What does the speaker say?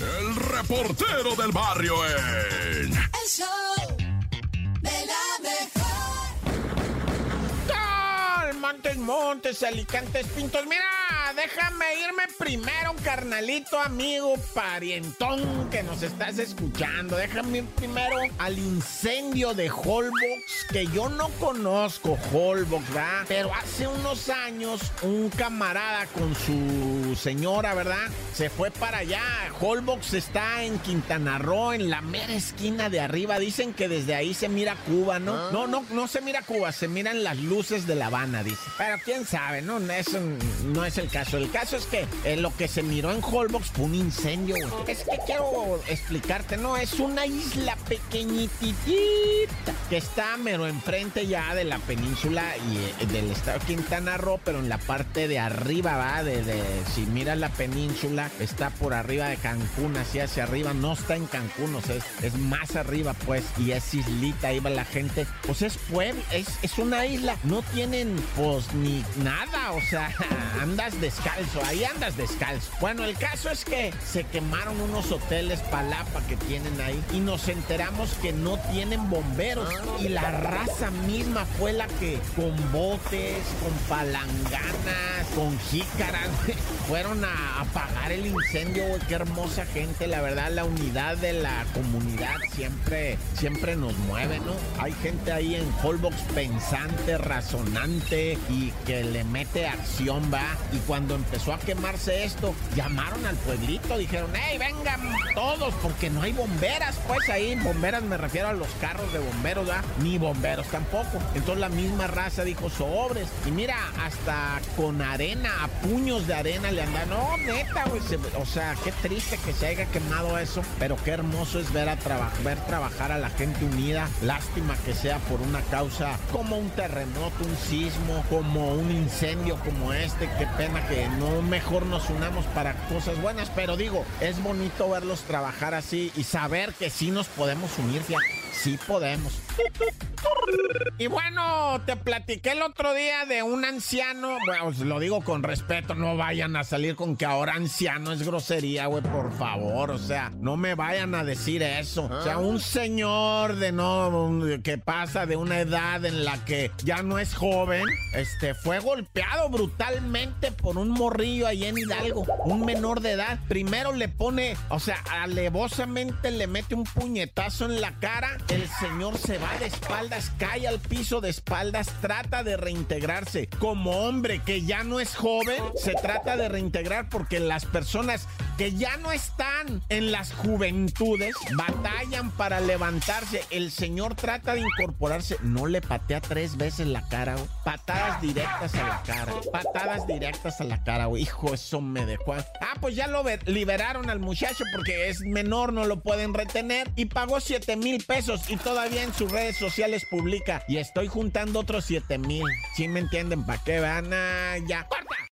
el reportero del barrio en... El show de la mejor. Montes, Montes, Alicantes, Pintos. Mira, déjame irme primero, carnalito, amigo, parientón que nos estás escuchando. Déjame ir primero al incendio de Holbox, que yo no conozco Holbox, ¿verdad? Pero hace unos años un camarada con su señora, ¿verdad? Se fue para allá. Holbox está en Quintana Roo, en la mera esquina de arriba. Dicen que desde ahí se mira Cuba, ¿no? No, no, no se mira Cuba, se miran las luces de La Habana, dice. Pero quién sabe, ¿no? Eso no es el caso. El caso es que eh, lo que se miró en Holbox fue un incendio, güey. Es que quiero explicarte, ¿no? Es una isla pequeñititita que está mero enfrente ya de la península y eh, del estado de Quintana Roo, pero en la parte de arriba, ¿va? De, de- si miras la península, está por arriba de Cancún, así hacia arriba. No está en Cancún, o sea, es, es más arriba, pues, y es islita, ahí va la gente. Pues es pueblo, es, es una isla. No tienen, pues, ni nada, o sea, descalzo, ahí andas descalzo. Bueno, el caso es que se quemaron unos hoteles palapa que tienen ahí y nos enteramos que no tienen bomberos y la raza misma fue la que con botes, con palanganas, con jícaras, fueron a apagar el incendio, güey. Qué hermosa gente, la verdad, la unidad de la comunidad siempre, siempre nos mueve, ¿no? Hay gente ahí en Holbox pensante, razonante y que le mete acción, va. Y cuando empezó a quemarse esto, llamaron al pueblito, dijeron, hey, vengan todos, porque no hay bomberas, pues ahí, bomberas me refiero a los carros de bomberos, ¿va? Ni bomberos tampoco. Entonces la misma raza dijo, sobres. Y mira, hasta con arena, a puños de arena le andan, no, neta, güey. O sea, qué triste que se haya quemado eso, pero qué hermoso es ver a traba- ver trabajar a la gente unida. Lástima que sea por una causa como un terremoto, un sismo, como un incendio como este. Qué pena que no mejor nos unamos para cosas buenas, pero digo, es bonito verlos trabajar así y saber que sí nos podemos unir, fíjate. Sí podemos. Y bueno, te platiqué el otro día de un anciano, bueno, os lo digo con respeto, no vayan a salir con que ahora anciano es grosería, güey, por favor, o sea, no me vayan a decir eso. O sea, un señor de no, que pasa de una edad en la que ya no es joven, este, fue golpeado brutalmente por un morrillo ahí en Hidalgo, un menor de edad. Primero le pone, o sea, alevosamente le mete un puñetazo en la cara, el señor se va de espaldas, cae al piso de espaldas, trata de reintegrarse. Como hombre que ya no es joven, se trata de reintegrar porque las personas que ya no están en las juventudes batallan para levantarse. El señor trata de incorporarse, no le patea tres veces la cara, güey. patadas directas a la cara, patadas directas a la cara, güey. Hijo, eso me dejó. Ah, pues ya lo liberaron al muchacho porque es menor, no lo pueden retener y pagó 7 mil pesos y todavía en sus redes sociales publica y estoy juntando otros 7 mil. ¿Sí me entienden? ¿Para qué van? Ah, ya.